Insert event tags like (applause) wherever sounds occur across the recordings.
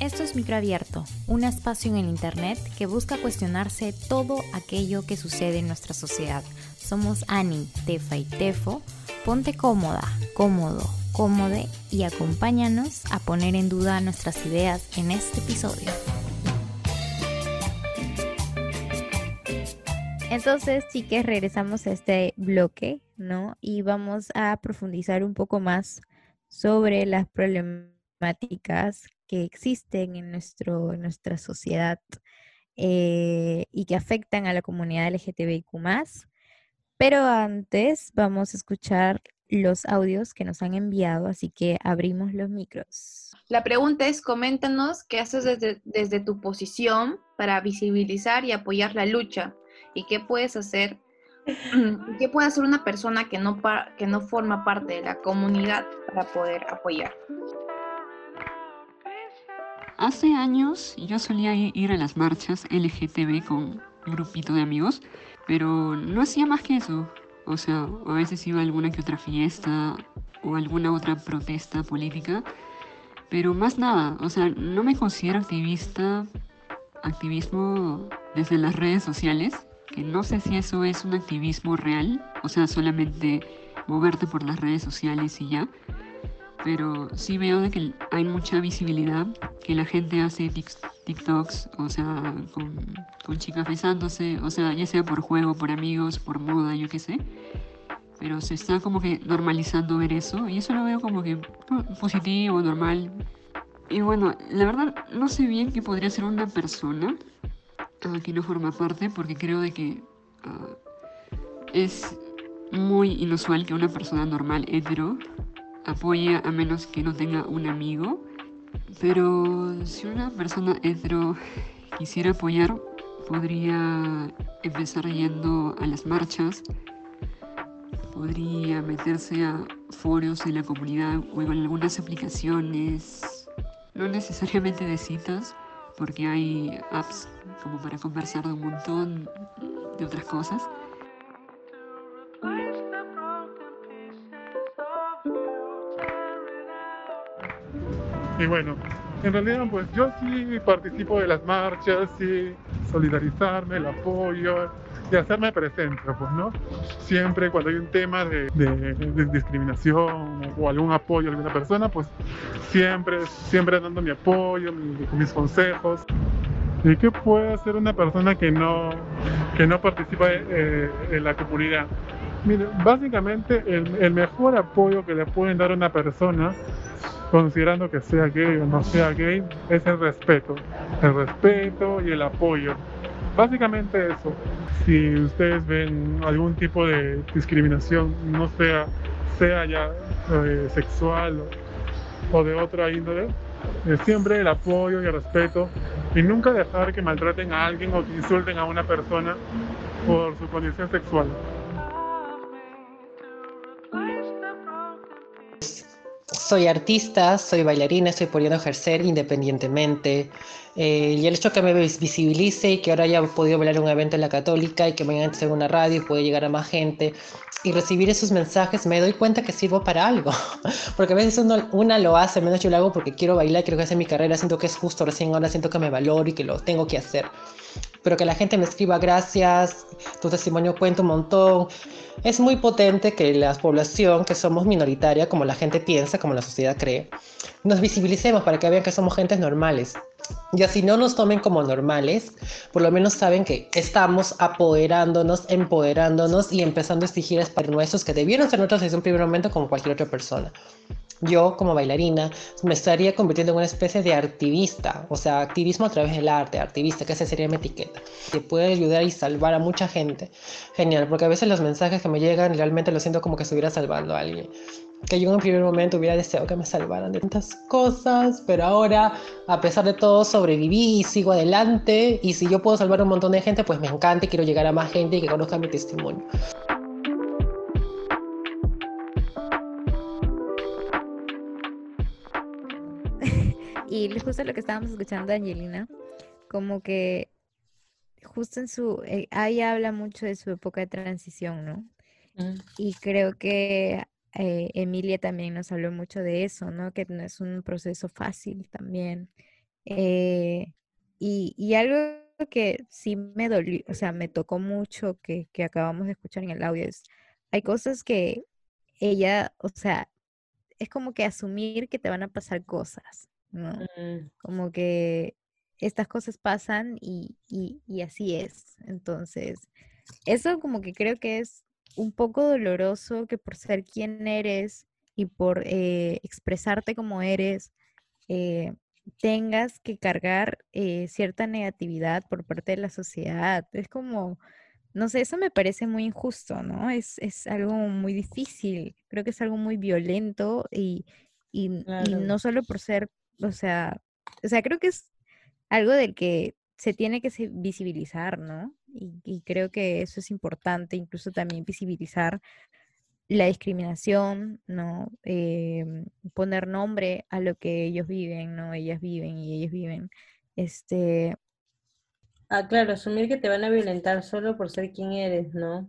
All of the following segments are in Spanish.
Esto es Microabierto, un espacio en el Internet que busca cuestionarse todo aquello que sucede en nuestra sociedad. Somos Ani, Tefa y Tefo. Ponte cómoda, cómodo, cómode y acompáñanos a poner en duda nuestras ideas en este episodio. Entonces, chicas, regresamos a este bloque, ¿no? Y vamos a profundizar un poco más sobre las problemáticas que existen en, nuestro, en nuestra sociedad eh, y que afectan a la comunidad LGTBIQ. Pero antes vamos a escuchar los audios que nos han enviado, así que abrimos los micros. La pregunta es, coméntanos qué haces desde, desde tu posición para visibilizar y apoyar la lucha y qué puedes hacer, (clears throat) qué puede hacer una persona que no, que no forma parte de la comunidad para poder apoyar. Hace años yo solía ir a las marchas LGTB con un grupito de amigos, pero no hacía más que eso. O sea, a veces iba a alguna que otra fiesta o alguna otra protesta política, pero más nada. O sea, no me considero activista, activismo desde las redes sociales, que no sé si eso es un activismo real, o sea, solamente moverte por las redes sociales y ya pero sí veo de que hay mucha visibilidad, que la gente hace TikToks, o sea, con, chicas besándose, o sea, ya sea por juego, por amigos, por moda, yo qué sé. Pero se está como que normalizando ver eso y eso lo veo como que positivo, normal. Y bueno, la verdad no sé bien qué podría ser una persona uh, que no forma parte porque creo de que ah, es muy inusual que una persona normal, hetero, apoya a menos que no tenga un amigo. Pero si una persona hetero quisiera apoyar, podría empezar yendo a las marchas, podría meterse a foros en la comunidad o en algunas aplicaciones, no necesariamente de citas, porque hay apps como para conversar de un montón de otras cosas. Y bueno, en realidad pues yo sí participo de las marchas, sí solidarizarme, el apoyo y hacerme presente, pues, ¿no? Siempre cuando hay un tema de, discriminación o algún apoyo a alguna persona, pues siempre, siempre dando mi apoyo, mis consejos. ¿Y qué puede hacer una persona que no, que no participa eh, en la comunidad? Mire, básicamente el, el mejor apoyo que le pueden dar a una persona considerando que sea gay o no sea gay, es el respeto. El respeto y el apoyo. Básicamente eso. Si ustedes ven algún tipo de discriminación, no sea, sea ya eh, sexual o, de otra índole, siempre el apoyo y el respeto y nunca dejar que maltraten a alguien o que insulten a una persona por su condición sexual. Soy artista, soy bailarina, estoy pudiendo ejercer independientemente. Eh, y el hecho que me visibilice y que ahora haya podido bailar un evento en la católica y que me hagan en una radio y pueda llegar a más gente y recibir esos mensajes, me doy cuenta que sirvo para algo. (laughs) Porque a veces uno, una lo hace, menos yo lo hago porque quiero bailar, quiero que hacer mi carrera, siento que es justo, recién ahora siento que me valoro y que lo tengo que hacer. Pero que la gente me escriba gracias, tu testimonio cuenta un montón. Es muy potente que la población, que somos minoritaria, como la gente piensa, como la sociedad cree, nos visibilicemos para que vean que somos gentes normales. Y así no nos tomen como normales, por lo menos saben que estamos apoderándonos, empoderándonos y empezando a exigir para nuestros que debieron ser nosotros desde un primer momento como cualquier otra persona yo como bailarina me estaría convirtiendo en una especie de activista, o sea, activismo a través del arte, activista, que esa sería mi etiqueta, que puede ayudar y salvar a mucha gente. Genial, porque a veces los mensajes que me llegan realmente lo siento como que estuviera salvando a alguien. Que yo en un primer momento hubiera deseado que me salvaran de tantas cosas, pero ahora, a pesar de todo, sobreviví y sigo adelante. Y si yo puedo salvar a un montón de gente, pues me encanta y quiero llegar a más gente y que conozca mi testimonio. Y justo lo que estábamos escuchando Angelina, como que justo en su, eh, ahí habla mucho de su época de transición, ¿no? Mm. Y creo que eh, Emilia también nos habló mucho de eso, ¿no? Que no es un proceso fácil también. Eh, y, y algo que sí me dolió, o sea, me tocó mucho que, que acabamos de escuchar en el audio es, hay cosas que ella, o sea, es como que asumir que te van a pasar cosas, ¿no? Mm, Como que estas cosas pasan y, y, y así es. Entonces, eso como que creo que es un poco doloroso que por ser quien eres y por eh, expresarte como eres, eh, tengas que cargar eh, cierta negatividad por parte de la sociedad. Es como, no sé, eso me parece muy injusto, ¿no? Es, es algo muy difícil, creo que es algo muy violento y, y, no solo por ser, o sea, o sea, creo que es algo del que se tiene que visibilizar, ¿no? Y, y creo que eso es importante, incluso también visibilizar la discriminación, ¿no? Em, poner nombre a lo que ellos viven, ¿no? Ellas viven y ellos viven. Este, Ah, claro, asumir que te van a violentar solo por ser quien eres, ¿no?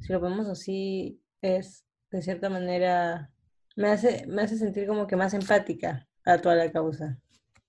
Si lo vemos así, es de cierta manera, me hace, me hace sentir como que más empática a toda la causa.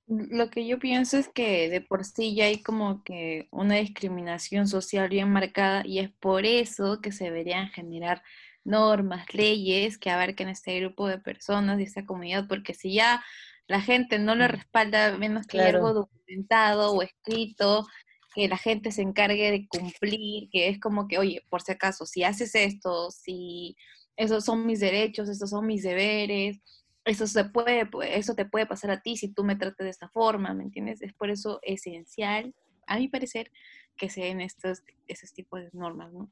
Lo que yo pienso es que de por sí ya hay como que una discriminación social bien marcada y es por eso que se deberían generar normas, leyes que abarquen este grupo de personas y esta comunidad, porque si ya la gente no lo respalda, a menos que haya algo Claro. documentado o escrito, que la gente se encargue de cumplir, que es como que, oye, por si acaso, si haces esto, si esos son mis derechos, estos son mis deberes, eso se puede, pu- eso te puede pasar a ti si tú me tratas de esta forma, ¿me entiendes? Es por eso esencial, a mi parecer, que se den estos, esos tipos de normas, ¿no?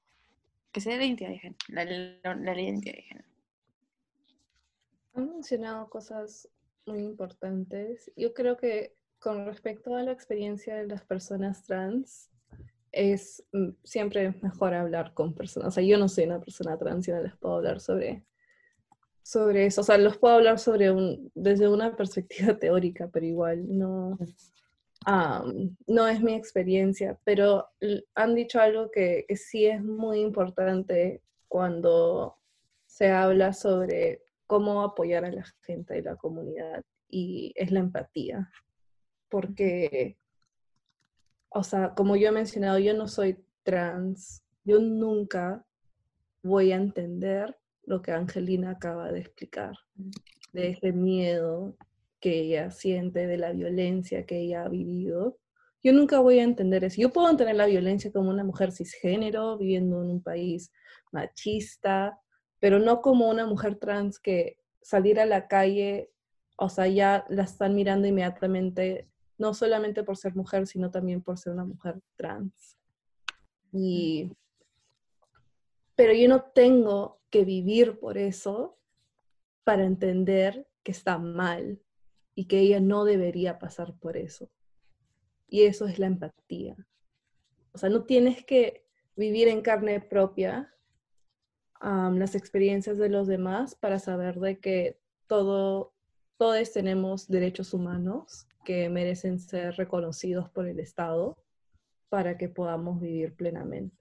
Que se dé la identidad de género, la, la- la identidad de género. Han mencionado cosas muy importantes. Yo creo que con respecto a la experiencia de las personas trans, es mm, siempre mejor hablar con personas. O sea, yo no soy una persona trans y no les puedo hablar sobre, sobre eso. O sea, los puedo hablar sobre un, desde una (laughs) perspectiva teórica, pero igual no, no es mi experiencia. Pero han dicho algo que, que sí es muy importante cuando se habla sobre cómo apoyar a la gente de la comunidad y es la empatía. Porque, o sea, como yo he mencionado, yo no soy trans, yo nunca voy a entender lo que Angelina acaba de explicar, de ese miedo que ella siente, de la violencia que ella ha vivido. Yo nunca voy a entender eso. Yo puedo entender la violencia como una mujer cisgénero viviendo en un país machista, pero no como una mujer trans que salir a la calle, o sea, ya la están mirando inmediatamente, no solamente por ser mujer, sino también por ser una mujer trans. Y, pero yo no tengo que vivir por eso para entender que está mal y que ella no debería pasar por eso. Y eso es la empatía. O sea, no tienes que vivir en carne propia las experiencias de los demás para saber de que todo, todos tenemos derechos humanos que merecen ser reconocidos por el Estado para que podamos vivir plenamente.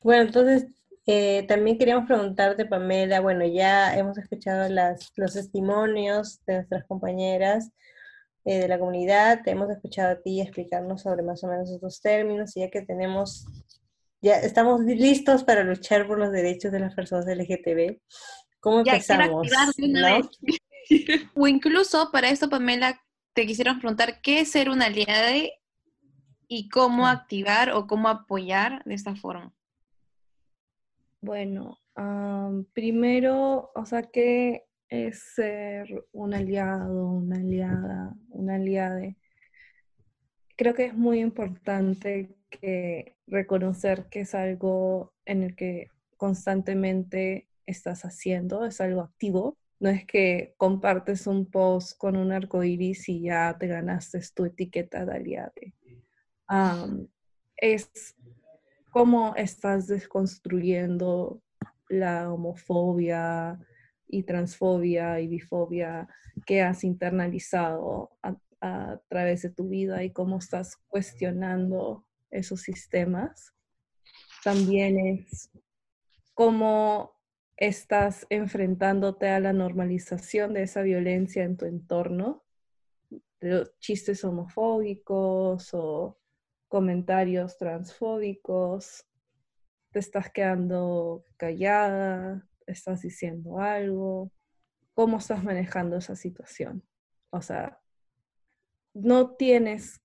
Bueno, entonces eh, también queríamos preguntarte, Pamela, bueno, ya hemos escuchado las, los testimonios de nuestras compañeras eh, de la comunidad, te hemos escuchado a ti explicarnos sobre más o menos estos términos, y ya que tenemos, ya estamos listos para luchar por los derechos de las personas LGTB, ¿cómo Ya, empezamos? activar de una ¿no? vez. (laughs) o incluso para esto, Pamela, te quisiera preguntar qué es ser una aliada y cómo Ah. activar o cómo apoyar de esta forma. Bueno, am, primero, o sea, ¿qué es ser un aliado, una aliada, una aliade? Creo que es muy importante que reconocer que es algo en el que constantemente estás haciendo, es algo activo. No es que compartes un post con un arco iris y ya te ganaste tu etiqueta de aliade. Am, es cómo estás desconstruyendo la homofobia y transfobia y bifobia que has internalizado a, través de tu vida y cómo estás cuestionando esos sistemas. También es cómo estás enfrentándote a la normalización de esa violencia en tu entorno los chistes homofóbicos o comentarios transfóbicos, te estás quedando callada, estás diciendo algo, cómo estás manejando esa situación. O sea, no tienes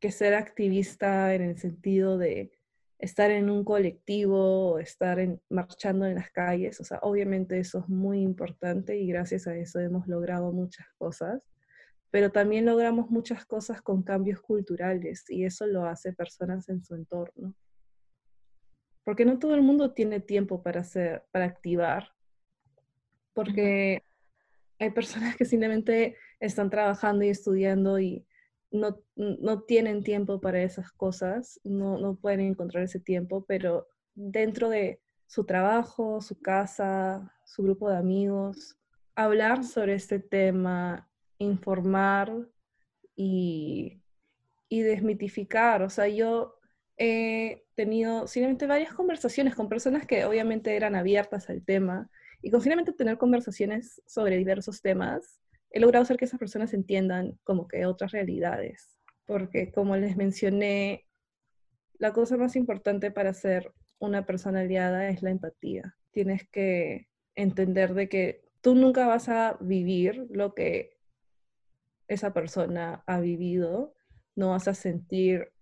que ser activista en el sentido de estar en un colectivo estar marchando en las calles. O sea, obviamente eso es muy importante y gracias a eso hemos logrado muchas cosas, pero también logramos muchas cosas con cambios culturales y eso lo hace personas en su entorno. Porque no todo el mundo tiene tiempo para, hacer, para activar, porque hay personas que simplemente están trabajando y estudiando y no, no tienen tiempo para esas cosas, no, no pueden encontrar ese tiempo, pero dentro de su trabajo, su casa, su grupo de amigos, hablar sobre este tema, informar y, y desmitificar. O sea, yo he tenido simplemente varias conversaciones con personas que obviamente eran abiertas al tema y con simplemente tener conversaciones sobre diversos temas he logrado hacer que esas personas entiendan como que otras realidades. Porque como les mencioné, la cosa más importante para ser una persona aliada es la empatía. Tienes que entender de que tú nunca vas a vivir lo que esa persona ha vivido, no vas a sentir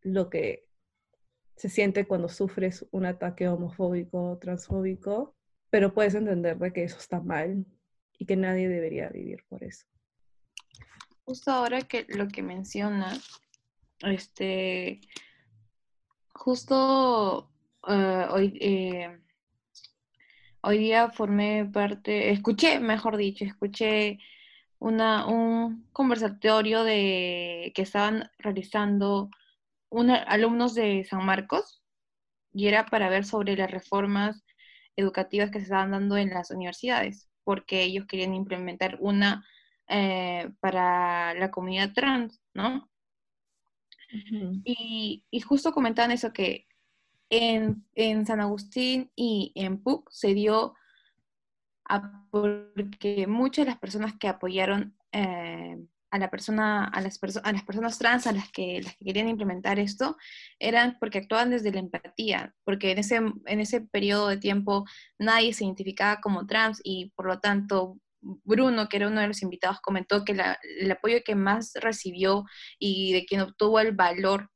lo que se siente cuando sufres un ataque homofóbico o transfóbico, pero puedes entender de que eso está mal y que nadie debería vivir por eso. Justo ahora que lo que menciona, este, justo eh, hoy, eh, hoy día formé parte, escuché, mejor dicho, escuché una, un conversatorio de, que estaban realizando alumnos de San Marcos y era para ver sobre las reformas educativas que se estaban dando en las universidades porque ellos querían implementar una eh, para la comunidad trans, ¿no? y, justo comentaban eso que en, San Agustín y en PUC se dio porque muchas de las personas que apoyaron eh, a, la persona, a, las a las personas trans, a las que, las que querían implementar esto, eran porque actuaban desde la empatía, porque en ese, en ese periodo de tiempo nadie se identificaba como trans y por lo tanto Bruno, que era uno de los invitados, comentó que el apoyo que más recibió y de quien obtuvo el valor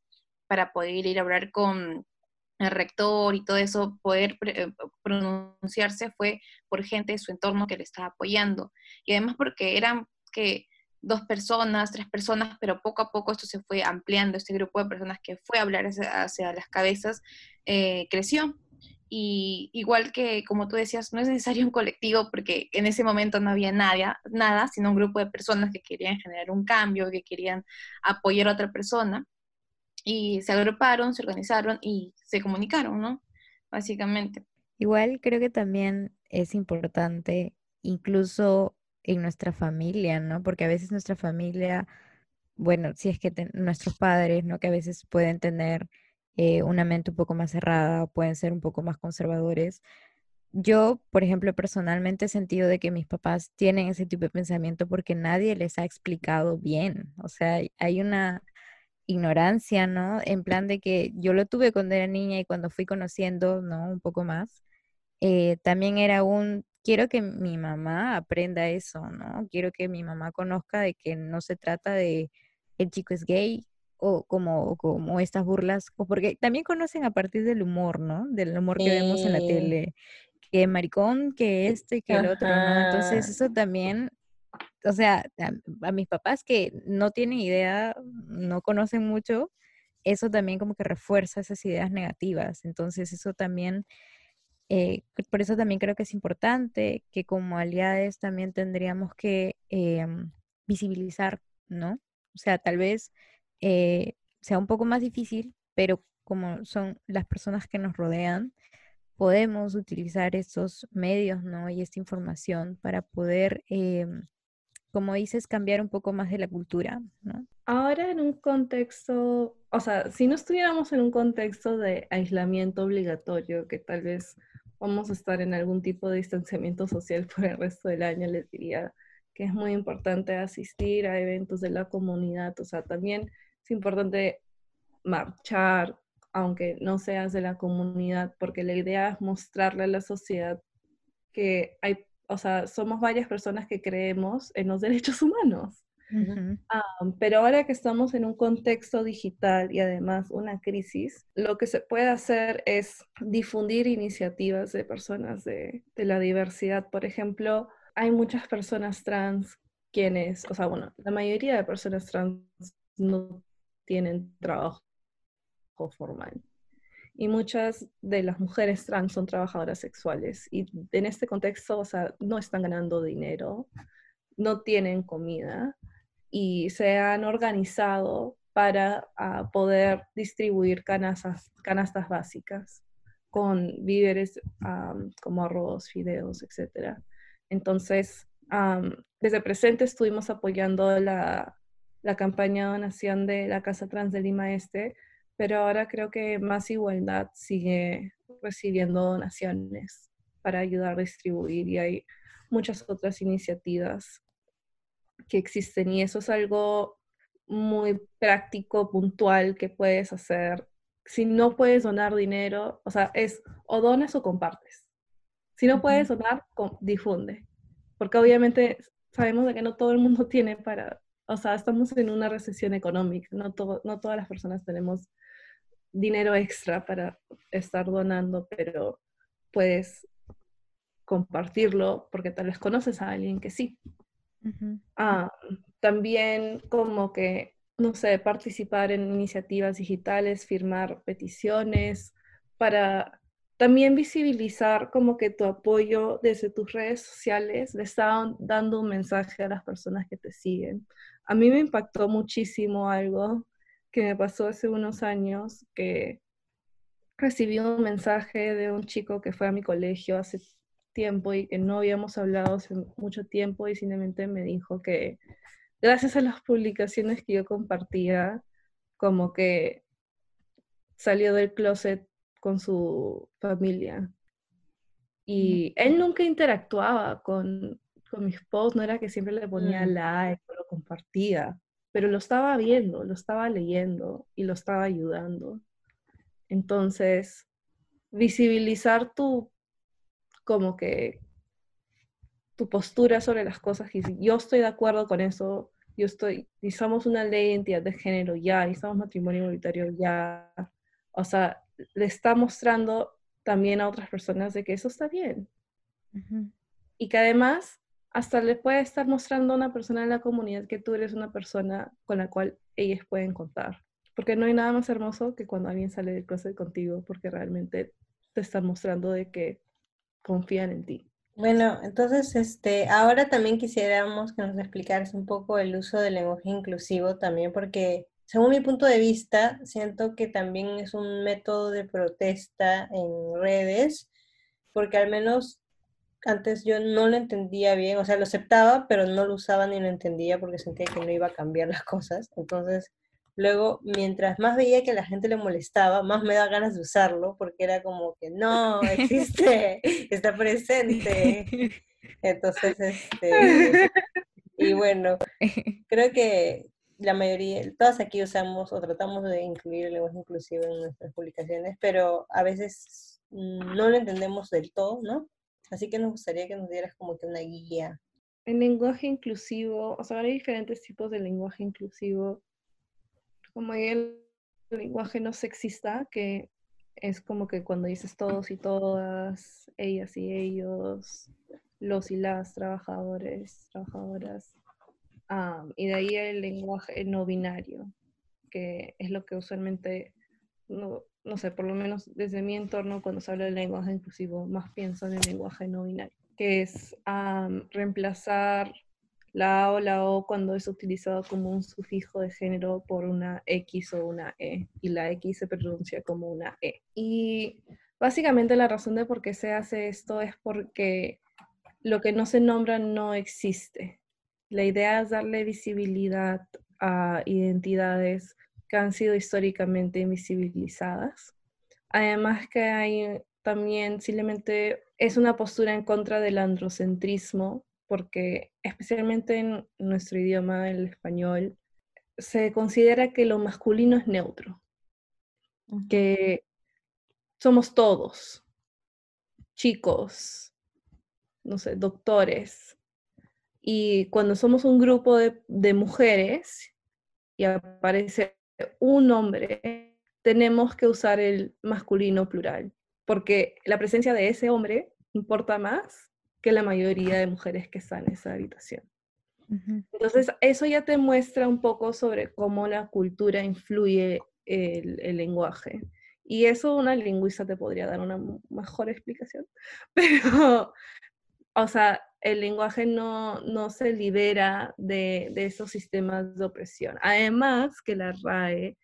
para poder ir a hablar con el rector y todo eso, poder eh, pronunciarse fue por gente de su entorno que le estaba apoyando. Y además porque eran que dos personas, tres personas, pero poco a poco esto se fue ampliando, este grupo de personas que fue a hablar hacia, las cabezas eh, creció. Y igual que, como tú decías, no es necesario un colectivo porque en ese momento no había nada, nada, sino un grupo de personas que querían generar un cambio, que querían apoyar a otra persona. Y se agruparon, se organizaron y se comunicaron, ¿no? Básicamente. Igual creo que también es importante incluso en nuestra familia, ¿no? Porque a veces nuestra familia, bueno, si es que nuestros padres, ¿no? Que a veces pueden tener eh, una mente un poco más cerrada o pueden ser un poco más conservadores. Yo, por ejemplo, personalmente he sentido de que mis papás tienen ese tipo de pensamiento porque nadie les ha explicado bien. O sea, hay una ignorancia, ¿no? En plan de que yo lo tuve cuando era niña y cuando fui conociendo, ¿no? Un poco más. Eh, también era un quiero que mi mamá aprenda eso, ¿no? Quiero que mi mamá conozca de que no se trata de el chico es gay o como, como estas burlas, o porque también conocen a partir del humor, ¿no? Del humor que vemos en la tele, que maricón, que este, que el otro, ¿no? Entonces eso también, o sea, a, mis papás que no tienen idea, no conocen mucho, eso también como que refuerza esas ideas negativas. Entonces eso también eh, por eso también creo que es importante que como aliados también tendríamos que em, visibilizar, ¿no? O sea, tal vez eh, sea un poco más difícil, pero como son las personas que nos rodean, podemos utilizar estos medios, ¿no? Y esta información para poder, em, como dices, cambiar un poco más de la cultura. Ahora en un contexto, o sea, si no estuviéramos en un contexto de aislamiento obligatorio, que tal vez vamos a estar en algún tipo de distanciamiento social (laughs) por el resto del año, les diría que es muy importante asistir a eventos de la comunidad, o sea, también es importante marchar, aunque no seas de la comunidad, porque la idea es mostrarle a la sociedad que hay, o sea, somos varias personas que creemos en los (laughs) derechos humanos. Ah, pero ahora que estamos en un contexto digital y además una crisis, lo que se puede hacer es difundir iniciativas de personas de, de la diversidad. Por ejemplo, hay muchas personas trans quienes, o sea, bueno, la mayoría de personas trans no tienen trabajo formal. Y muchas de las mujeres trans son trabajadoras sexuales y en este contexto, o sea, no están ganando dinero, no tienen comida y se han organizado para ah, poder distribuir canastas, canastas básicas con víveres como arroz, fideos, etc. Entonces, desde presente estuvimos apoyando la, la campaña de donación de la Casa Trans de Lima Este, pero ahora creo que Más Igualdad sigue recibiendo donaciones para ayudar a distribuir y hay muchas otras iniciativas que existen y eso es algo muy práctico, puntual que puedes hacer. Si no puedes donar dinero, o sea, es o donas o compartes. Si no puedes donar, difunde. Porque obviamente sabemos de que no todo el mundo (laughs) tiene para, o sea, estamos en una recesión económica, no, no todas las personas tenemos dinero extra para estar donando, pero puedes compartirlo porque tal vez conoces a alguien que sí. Ah, también como que, no sé, participar en iniciativas digitales, firmar peticiones, para también visibilizar como que tu apoyo desde tus redes sociales le está dando un mensaje a las personas que te siguen. A mí me impactó muchísimo algo que me pasó hace unos años, que recibí un mensaje de un chico que fue a mi colegio hace tiempo y que no habíamos hablado hace mucho tiempo y simplemente me dijo que gracias a las publicaciones que yo compartía, como que salió del closet con su familia. Y él nunca interactuaba con, con mis posts, no era que siempre le ponía like o lo compartía, pero lo estaba viendo, lo estaba leyendo y lo estaba ayudando. Entonces, visibilizar tu como que tu postura sobre las cosas y si yo estoy de acuerdo con eso, yo estoy, necesitamos una ley de identidad de género ya, necesitamos matrimonio igualitario ya, o sea, le está mostrando también a otras personas de que eso está bien. Y que además hasta le puede estar mostrando a una persona en la comunidad que tú eres una persona con la cual ellos pueden contar. Porque no hay nada más hermoso que cuando alguien sale del closet contigo, porque realmente te están mostrando de que confían en ti. Bueno, entonces, este, ahora también quisiéramos que nos explicaras un poco el uso del lenguaje inclusivo también, porque según mi punto de vista, siento que también es un método de protesta en redes, porque al menos antes yo no lo entendía bien, o sea, lo aceptaba, pero no lo usaba ni lo entendía porque sentía que no iba a cambiar las cosas. Entonces, Luego, mientras más veía que la gente le molestaba, más me da ganas de usarlo, porque era como que no, (laughs) existe, está presente. Entonces, este, (laughs) y bueno, creo que la mayoría, todas aquí usamos o tratamos de incluir el lenguaje inclusivo en nuestras publicaciones, pero a veces no lo entendemos del todo, ¿no? Así que nos gustaría que nos dieras como que una guía. El lenguaje inclusivo, o sea, hay diferentes tipos de lenguaje inclusivo como el lenguaje no sexista, que es como que cuando dices todos y todas, ellas y ellos, los y las trabajadores, trabajadoras, y de ahí el lenguaje no binario, que es lo que usualmente, no, no sé, por lo menos desde mi entorno, cuando se habla del lenguaje inclusivo, más pienso en el lenguaje no binario, que es reemplazar la A o la O cuando es utilizado como un sufijo de género por una X o una E, y la X se pronuncia como una E. Y básicamente la razón de por qué se hace esto es porque lo que no se nombra no existe. La idea es darle visibilidad a identidades que han sido históricamente invisibilizadas. Además que hay también simplemente es una postura en contra del androcentrismo porque especialmente en nuestro idioma, el español, se considera que lo masculino es neutro, que somos todos, chicos, no sé, doctores. Y cuando somos un grupo de, de mujeres y aparece un hombre, tenemos que usar el masculino plural, porque la presencia de ese hombre importa más que la mayoría de mujeres que están en esa habitación. Entonces, eso ya te muestra un poco sobre cómo la cultura influye el, el, lenguaje. Y eso una lingüista te podría dar una mejor explicación. (laughs) Pero, o sea, el lenguaje no, no se libera de, de, esos sistemas de opresión. Además, que la RAE,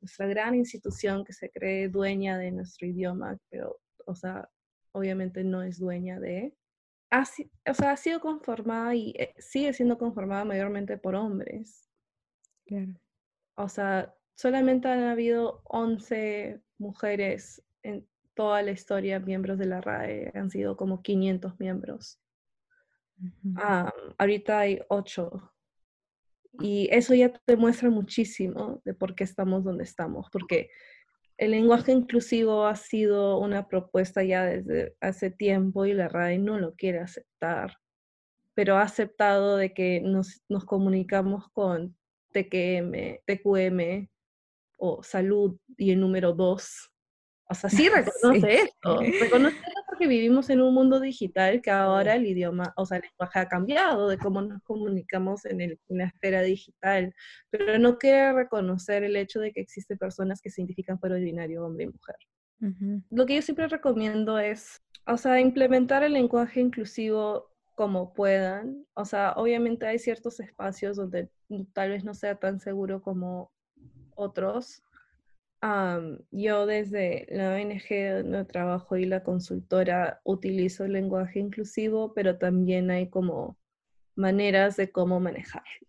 nuestra gran institución que se cree dueña de nuestro idioma, pero, o sea, obviamente no es dueña de, ha, o sea, ha sido conformada y eh, sigue siendo conformada mayormente por hombres. Claro. O sea, solamente han habido 11 mujeres en toda la historia miembros de la RAE, han sido como 500 miembros. Uh -huh. ah, ahorita hay 8. Y eso ya te muestra muchísimo de por qué estamos donde estamos, porque el lenguaje inclusivo ha sido una propuesta ya desde hace tiempo y la RAE no lo quiere aceptar, pero ha aceptado de que nos, nos comunicamos con TQM, TQM o salud y el número 2. O sea, sí reconoce sí. esto. (laughs) Reconoce porque vivimos en un mundo digital que ahora el idioma, o sea, el lenguaje ha cambiado de cómo nos comunicamos en, el, en la esfera digital, pero no quiere reconocer el hecho de que existen personas que se identifican por el binario hombre y mujer. Uh -huh. Lo que yo siempre recomiendo es, o sea, implementar el lenguaje inclusivo como puedan. O sea, obviamente hay ciertos espacios donde tal vez no sea tan seguro como otros, Um, yo desde la ONG donde trabajo y la consultora utilizo el lenguaje inclusivo, pero también hay como maneras de cómo manejarlo,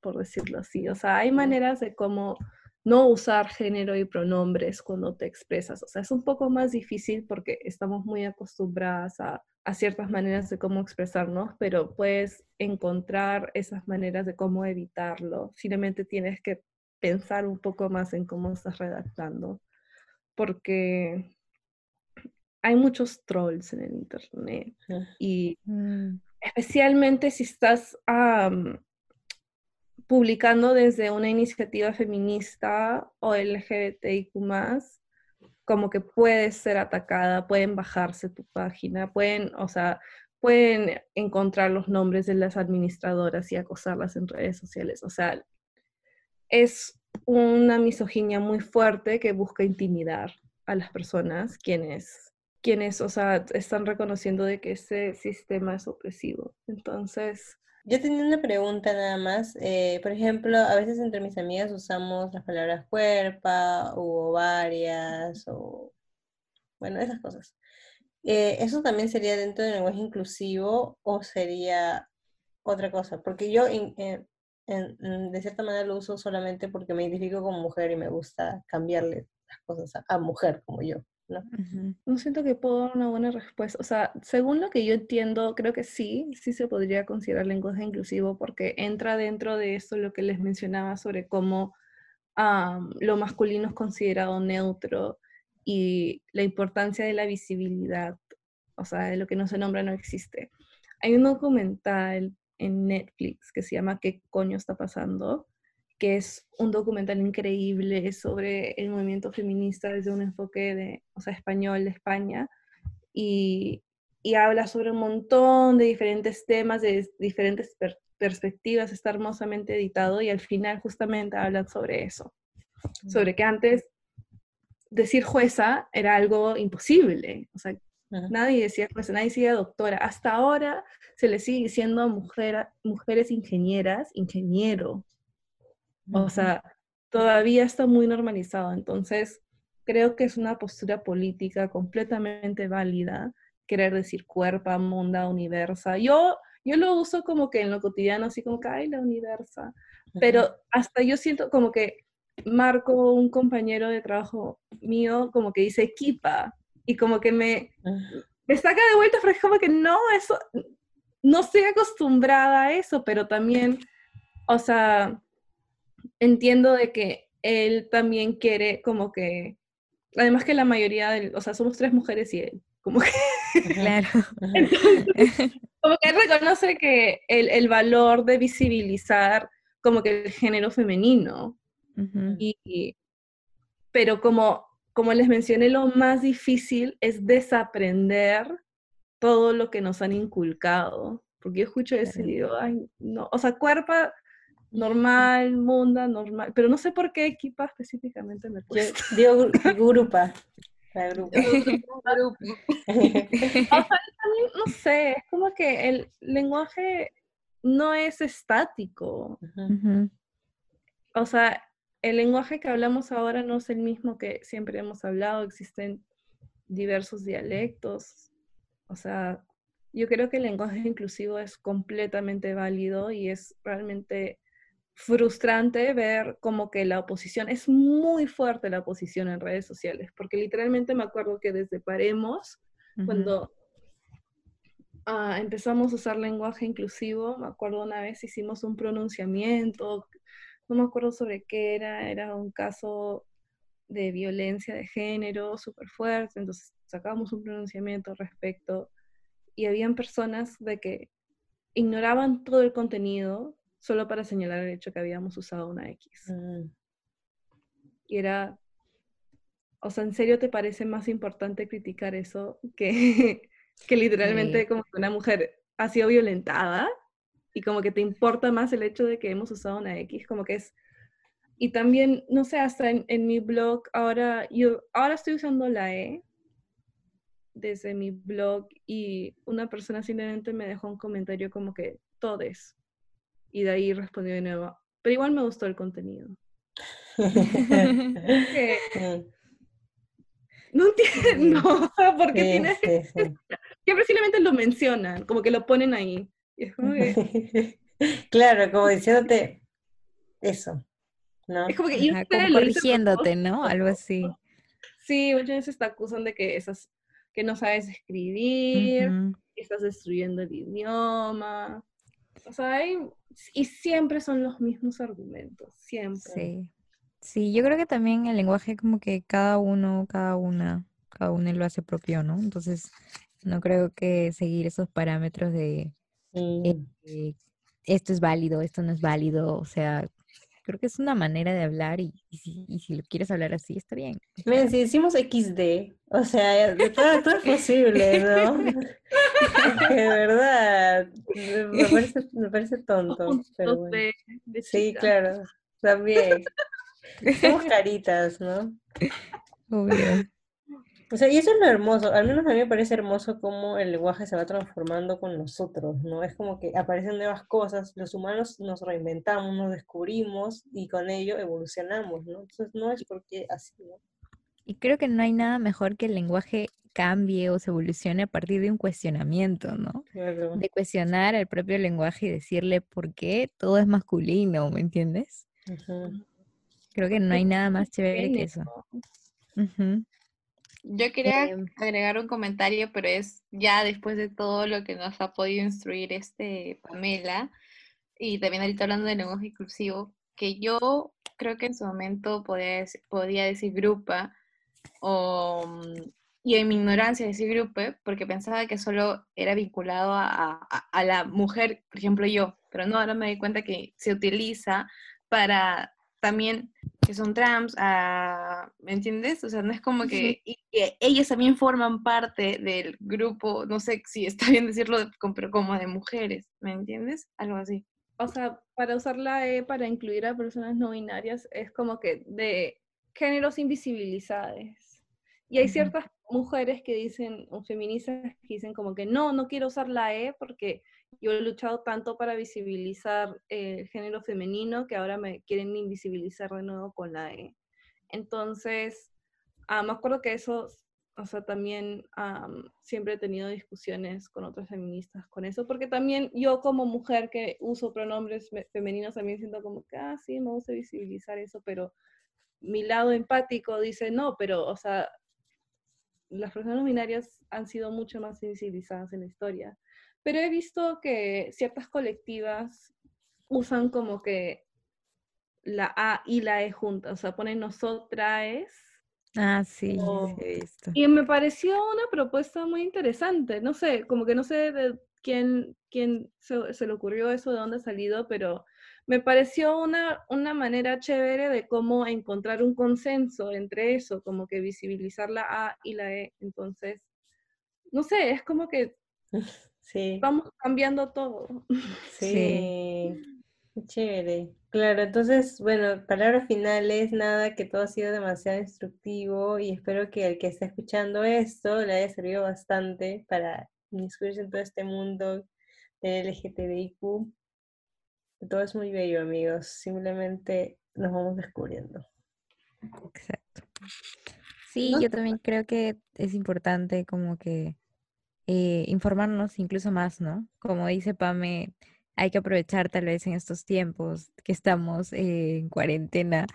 por decirlo así. O sea, hay maneras de cómo no usar género y pronombres cuando te expresas. O sea, es un poco más difícil porque estamos muy acostumbradas a, a ciertas maneras de cómo expresarnos, pero puedes encontrar esas maneras de cómo evitarlo. Simplemente tienes que pensar un poco más en cómo estás redactando, porque hay muchos trolls en el internet y mm. especialmente si estás um, publicando desde una iniciativa feminista o LGBTIQ como que puedes ser atacada, pueden bajarse tu página, pueden, o sea, pueden encontrar los nombres de las administradoras y acosarlas en redes sociales. O sea, es una misoginia muy fuerte que busca intimidar a las personas quienes, quienes, o sea, están reconociendo de que ese sistema es opresivo. Entonces... Yo tenía una pregunta nada más. Eh, por ejemplo, a veces entre mis amigas usamos las palabras cuerpa o ovarias o... Bueno, esas cosas. Eh, ¿Eso también sería dentro del lenguaje inclusivo o sería otra cosa? Porque yo eh, en, de cierta manera lo uso solamente porque me identifico como mujer y me gusta cambiarle las cosas a, a mujer como yo. ¿no? Uh -huh. no siento que puedo dar una buena respuesta. O sea, según lo que yo entiendo, creo que sí, sí se podría considerar lenguaje inclusivo porque entra dentro de esto lo que les mencionaba sobre cómo um, lo masculino es considerado neutro y la importancia de la visibilidad, o sea, de lo que no se nombra no existe. Hay un documental en Netflix que se llama ¿Qué coño está pasando? que es un documental increíble sobre el movimiento feminista desde un enfoque de, o sea, español de España y, y habla sobre un montón de diferentes temas, de diferentes per perspectivas, está hermosamente editado y al final justamente hablan sobre eso, sobre que antes decir jueza era algo imposible, o sea, Nadie decía jueza, nadie decía doctora. Hasta ahora se le sigue diciendo a mujer, mujeres ingenieras, ingeniero. O sea, todavía está muy normalizado. Entonces, creo que es una postura política completamente válida querer decir cuerpa, munda, universa. Yo, yo lo uso como que en lo cotidiano, así como que, ay, la universa. Pero hasta yo siento como que Marco, un compañero de trabajo mío, como que dice equipa. Y como que me, me saca de vuelta, pero es como que no, eso, no estoy acostumbrada a eso, pero también, o sea, entiendo de que él también quiere como que, además que la mayoría, de, o sea, somos tres mujeres y él, como que... Claro. como que él reconoce que el, el, valor de visibilizar como que el género femenino. y, pero como, como les mencioné, lo más difícil es desaprender todo lo que nos han inculcado. Porque yo escucho eso y digo, ay, no, o sea, cuerpo normal, munda, normal, pero no sé por qué equipa específicamente me cuesta. Digo, grupa. La (laughs) grupa. (laughs) no sé, es como que el lenguaje no es estático. O sea, el lenguaje que hablamos ahora no es el mismo que siempre hemos hablado, existen diversos dialectos. O sea, yo creo que el lenguaje inclusivo es completamente válido y es realmente frustrante ver como que la oposición, es muy fuerte la oposición en redes sociales, porque literalmente me acuerdo que desde Paremos, cuando uh, empezamos a usar lenguaje inclusivo, me acuerdo una vez hicimos un pronunciamiento, no me acuerdo sobre qué era, era un caso de violencia de género súper fuerte, entonces sacábamos un pronunciamiento al respecto y habían personas de que ignoraban todo el contenido solo para señalar el hecho que habíamos usado una X. Mm. Y era, o sea, ¿en serio te parece más importante criticar eso que, (laughs) que literalmente como que una mujer ha sido violentada? Y como que te importa más el hecho de que hemos usado una X, como que es... Y también, no sé, hasta en, mi blog, ahora yo ahora estoy usando la E desde mi blog y una persona simplemente me dejó un comentario como que todes. Y de ahí respondió de nuevo, pero igual me gustó el contenido. (laughs) no entiendo, (laughs) porque tienes... (laughs) Siempre simplemente lo mencionan, como que lo ponen ahí. (laughs) claro, como diciéndote eso, ¿no? Es como que corrigiéndote, ¿no? Algo así. Sí, muchas veces te acusan de que esas, que no sabes escribir, que estás destruyendo el idioma. O sea, y siempre son los mismos argumentos, siempre. Sí. Sí, yo creo que también el lenguaje como que cada uno, cada una, cada uno lo hace propio, ¿no? Entonces, no creo que seguir esos parámetros de eh, esto es válido, esto no es válido, o sea, creo que es una manera de hablar y, si, lo quieres hablar así, está bien. Si decimos XD, o sea, todo, todo es posible, ¿no? (laughs) (laughs) de verdad, me parece, me parece tonto. Pero bueno. Sí, claro, también. Somos caritas, ¿no? (laughs) Obvio. O sea, y eso es lo hermoso, al menos a mí me parece hermoso cómo el lenguaje se va transformando con nosotros, ¿no? Es como que aparecen nuevas cosas, los humanos nos reinventamos, nos descubrimos y con ello evolucionamos, ¿no? Entonces no es porque así, ¿no? Y creo que no hay nada mejor que el lenguaje cambie o se evolucione a partir de un cuestionamiento, ¿no? De cuestionar el propio lenguaje y decirle por qué todo es masculino, ¿me entiendes? Creo que no hay nada más chévere que eso. Yo quería em. agregar un comentario, pero es ya después de todo lo que nos ha podido instruir este Pamela, y también ahorita hablando de lenguaje inclusivo, que yo creo que en su momento podía, podía decir grupa, o, mm, y en mi ignorancia decir grupe, porque pensaba que solo era vinculado a, a la mujer, por ejemplo yo, pero no, ahora me di cuenta que se utiliza para también que son trans, ah, ¿me entiendes? O sea, no es como que, ellas también forman parte del grupo, no sé si está bien decirlo, pero como de mujeres, ¿me entiendes? Algo así. O sea, para usar la E para incluir a personas no binarias es como que de géneros invisibilizados. Y hay ciertas mujeres que dicen, o feministas que dicen como que no, no quiero usar la E porque yo he luchado tanto para visibilizar el género femenino que ahora me quieren invisibilizar de nuevo con la E. Entonces, ah, me acuerdo que eso, o sea, también siempre he tenido discusiones con otras feministas con eso, porque también yo como mujer que uso pronombres femeninos también siento como que, ah, sí, me gusta visibilizar eso, pero mi lado empático dice, no, pero, o sea, las personas binarias han sido mucho más invisibilizadas en la historia pero he visto que ciertas colectivas usan como que la A y la E juntas, o sea, ponen nosotras. Ah, sí, o- sí he visto. Y me pareció una propuesta muy interesante. No sé, como que no sé de quién, quién se, se le ocurrió eso, de dónde ha salido, pero me pareció una, una manera chévere de cómo encontrar un consenso entre eso, como que visibilizar la A y la E. Entonces, no sé, es como que (laughs) Sí, vamos cambiando todo. sí, chévere. Claro, entonces, bueno, palabras finales, nada, que todo ha sido demasiado instructivo y espero que el que esté escuchando esto le haya servido bastante para inmiscuirse en todo este mundo del LGTBIQ. Todo es muy bello, amigos. Simplemente nos vamos descubriendo. Exacto. Sí, No yo también creo que es importante como que eh, informarnos incluso más, ¿no? Como dice Pame, hay que aprovechar tal vez en estos tiempos que estamos eh, en cuarentena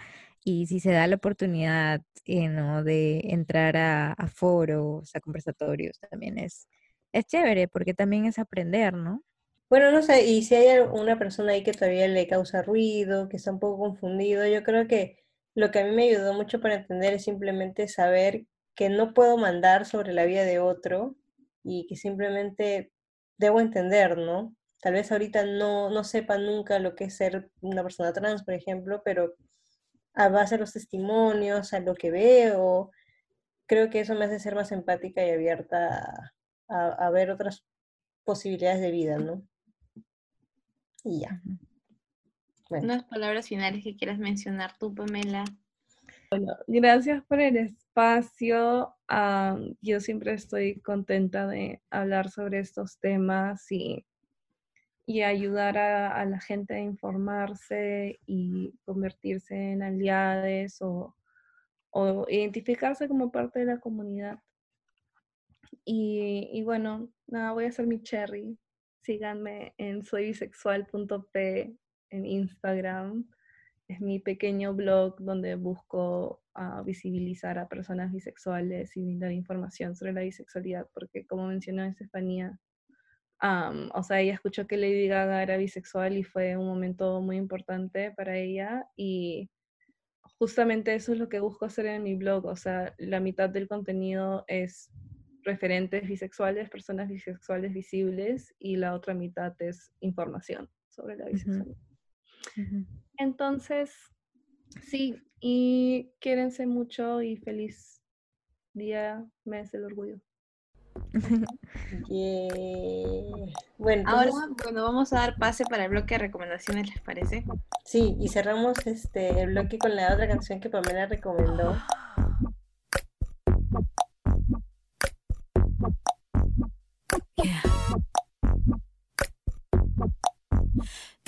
y si se da la oportunidad, eh, ¿no? de entrar a, a foros, a conversatorios, también es, es chévere porque también es aprender, ¿no? Bueno, no sé, y si hay una persona ahí que todavía le causa ruido, que está un poco confundido, yo creo que lo que a mí me ayudó mucho para entender es simplemente saber que no puedo mandar sobre la vida de otro y que simplemente debo entender, ¿no? Tal vez ahorita no, no sepa nunca lo que es ser una persona trans, por ejemplo, pero a base de los testimonios, a lo que veo, creo que eso me hace ser más empática y abierta a, a- a ver otras posibilidades de vida, ¿no? Y ya. Bueno, Unas palabras finales que quieras mencionar tú, Pamela. Gracias por el espacio. ah, yo siempre estoy contenta de hablar sobre estos temas y, y ayudar a, a la gente a informarse y convertirse en aliados o, o identificarse como parte de la comunidad. Y, y bueno, nada, voy a hacer mi cherry. Síganme en soybisexual.p en Instagram. Es mi pequeño blog donde busco ah, visibilizar a personas bisexuales y brindar información sobre la bisexualidad, porque como mencionó Estefanía, am, o sea, ella escuchó que Lady Gaga era bisexual y fue un momento muy importante para ella y justamente eso es lo que busco hacer en mi blog, o sea, la mitad del contenido es referentes bisexuales, personas bisexuales visibles y la otra mitad es información sobre la bisexualidad. Entonces, sí, y quiérense mucho y feliz día, mes del orgullo. yeah. Bueno, Ahora, entonces, bueno, vamos a dar pase para el bloque de recomendaciones, ¿les parece? sí, y cerramos este el bloque con la otra canción que Pamela recomendó. Yeah.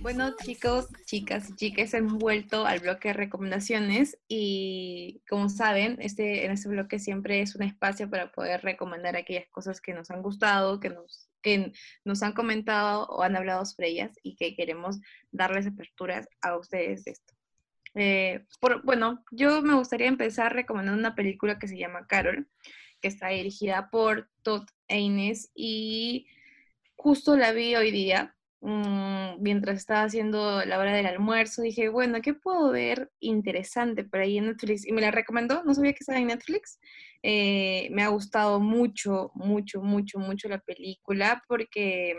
Bueno, chicos, chicas y chicas, hemos vuelto al bloque de recomendaciones y como saben, este, en este bloque siempre es un espacio para poder recomendar aquellas cosas que nos han gustado, que nos, que nos han comentado o han hablado sobre ellas y que queremos darles aperturas a ustedes de esto. Eh, bueno, yo me gustaría empezar recomendando una película que se llama Carol, que está dirigida por Todd Haynes y justo la vi hoy día mm, mientras estaba haciendo la hora del almuerzo, dije, bueno, ¿qué puedo ver interesante por ahí en Netflix? Y me la recomendó, no sabía que estaba en Netflix. Eh, me ha gustado mucho, mucho, mucho, mucho la película porque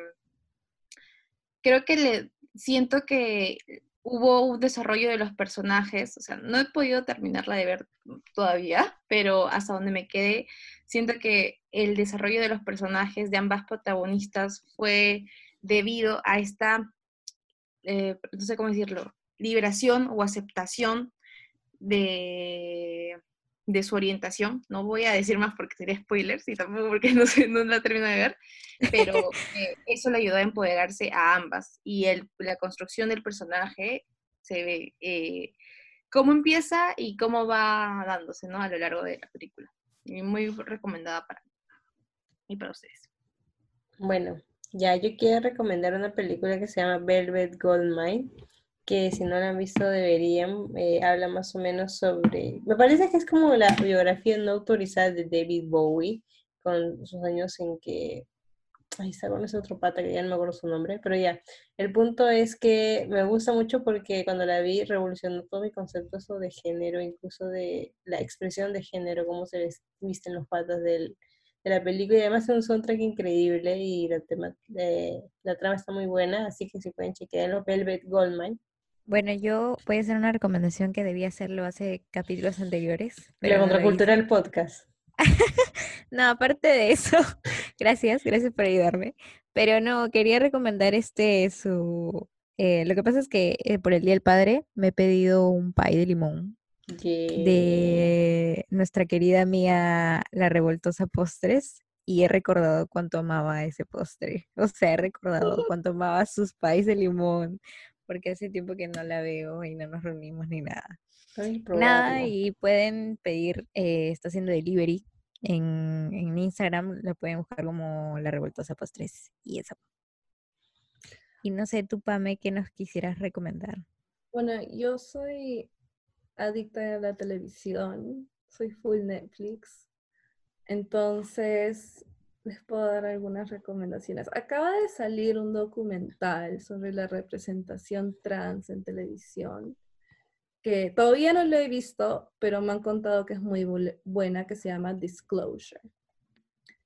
creo que le, siento que hubo un desarrollo de los personajes, o sea, no he podido terminarla de ver todavía, pero hasta donde me quedé, siento que el desarrollo de los personajes de ambas protagonistas fue debido a esta, eh, no sé cómo decirlo, liberación o aceptación de, de su orientación. No voy a decir más porque sería spoilers y tampoco porque (laughs) no, sé, no la termino de ver, pero eso le ayudó a empoderarse a ambas. Y el, la construcción del personaje se ve eh, cómo empieza y cómo va dándose ¿no? a lo largo de la película. Muy recomendada para mí y para ustedes. Bueno, ya yo quiero recomendar una película que se llama Velvet Goldmine que si no la han visto deberían, eh, habla más o menos sobre, me parece que es como la biografía no autorizada de David Bowie, con sus años en que, ahí está con ese otro pata que ya no me acuerdo su nombre, pero ya, el punto es que me gusta mucho porque cuando la vi revolucionó todo mi concepto de género, incluso de la expresión de género, cómo se visten los patas del, de la película y además es un soundtrack increíble y la, tema, eh, la trama está muy buena, así que si pueden chequearlo, Velvet Goldmine. Bueno, yo voy a hacer una recomendación que debía hacerlo hace capítulos anteriores. La contracultura del podcast. (laughs) no, aparte de eso, (laughs) gracias, gracias por ayudarme. Pero no, quería recomendar este su. Eh, lo que pasa es que eh, por el Día del Padre me he pedido un pay de limón de nuestra querida amiga La Revoltosa Postres y he recordado cuánto amaba ese postre. (laughs) O sea, he recordado (laughs) cuánto amaba sus pais de limón porque hace tiempo que no la veo y no nos reunimos ni nada. Nada, y pueden pedir, eh, está haciendo delivery en, en Instagram, la pueden buscar como La Revoltosa Postres y eso. Y no sé, tú, Pame, ¿qué nos quisieras recomendar? Bueno, yo soy adicta a la televisión, soy full Netflix. Entonces, les puedo dar algunas recomendaciones. Acaba de salir un documental sobre la representación trans en televisión, que todavía no lo he visto, pero me han contado que es muy buena, que se llama Disclosure.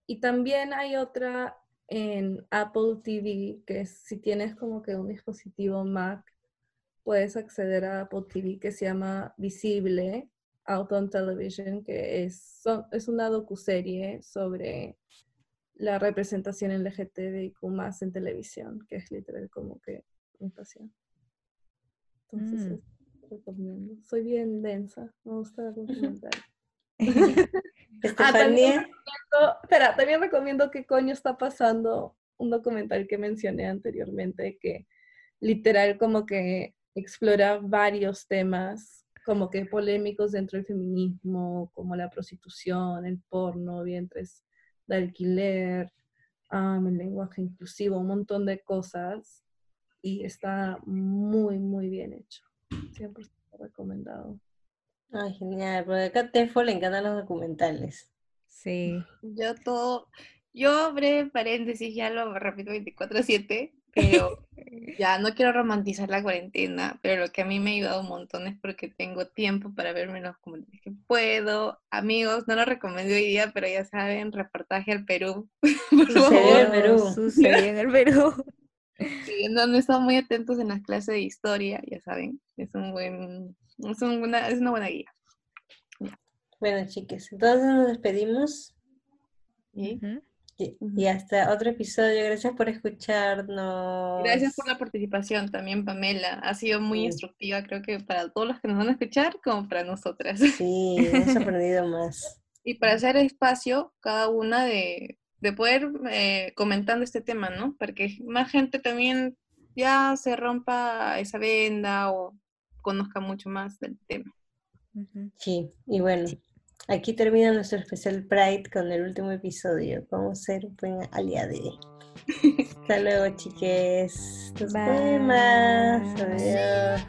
Y también hay otra en Apple TV, que si tienes como que un dispositivo Mac, puedes acceder a Apple TV, que se llama Visible, Out on Television, que es, es una docuserie sobre la representación LGTBIQ más en televisión, que es literal como que mi pasión. Entonces, mm. recomiendo. Soy bien densa, me gusta documentar. (laughs) (laughs) (laughs) ah, también recomiendo, espera, también recomiendo qué coño está pasando un documental que mencioné anteriormente, que literal como que explora varios temas como que polémicos dentro del feminismo, como la prostitución, el porno, vientres de alquiler, el lenguaje inclusivo, un montón de cosas. Y está muy, muy bien hecho. 100% recomendado. Ay, genial. Porque acá a Tefo le encantan los documentales. Sí. Yo todo, yo breve paréntesis, ya lo repito 24-7, pero (laughs) ya no quiero romantizar la cuarentena, pero lo que a mí me ha ayudado un montón es porque tengo tiempo para verme los comentarios que puedo. Amigos, no lo recomiendo hoy día, pero ya saben, reportaje al Perú. (laughs) Sucedió en el Perú. (laughs) Sucedió en el Perú. Sí, no, no están muy atentos en las clases de historia, ya saben, es un buen, es, una, es una buena guía. Bueno, chiques, entonces nos despedimos. ¿Sí? Y, hasta otro episodio. Gracias por escucharnos. Gracias por la participación también, Pamela. Ha sido muy instructiva, creo que para todos los que nos van a escuchar, como para nosotras. Sí, hemos (laughs) aprendido más. Y para hacer espacio, cada una de, de poder eh, comentando este tema, ¿no? Para que más gente también ya se rompa esa venda o conozca mucho más del tema. Sí, y bueno, Aquí termina nuestro especial Pride con el último episodio. Vamos a ser un buen aliade. Hasta (laughs) luego, chiques. Nos vemos. Adiós.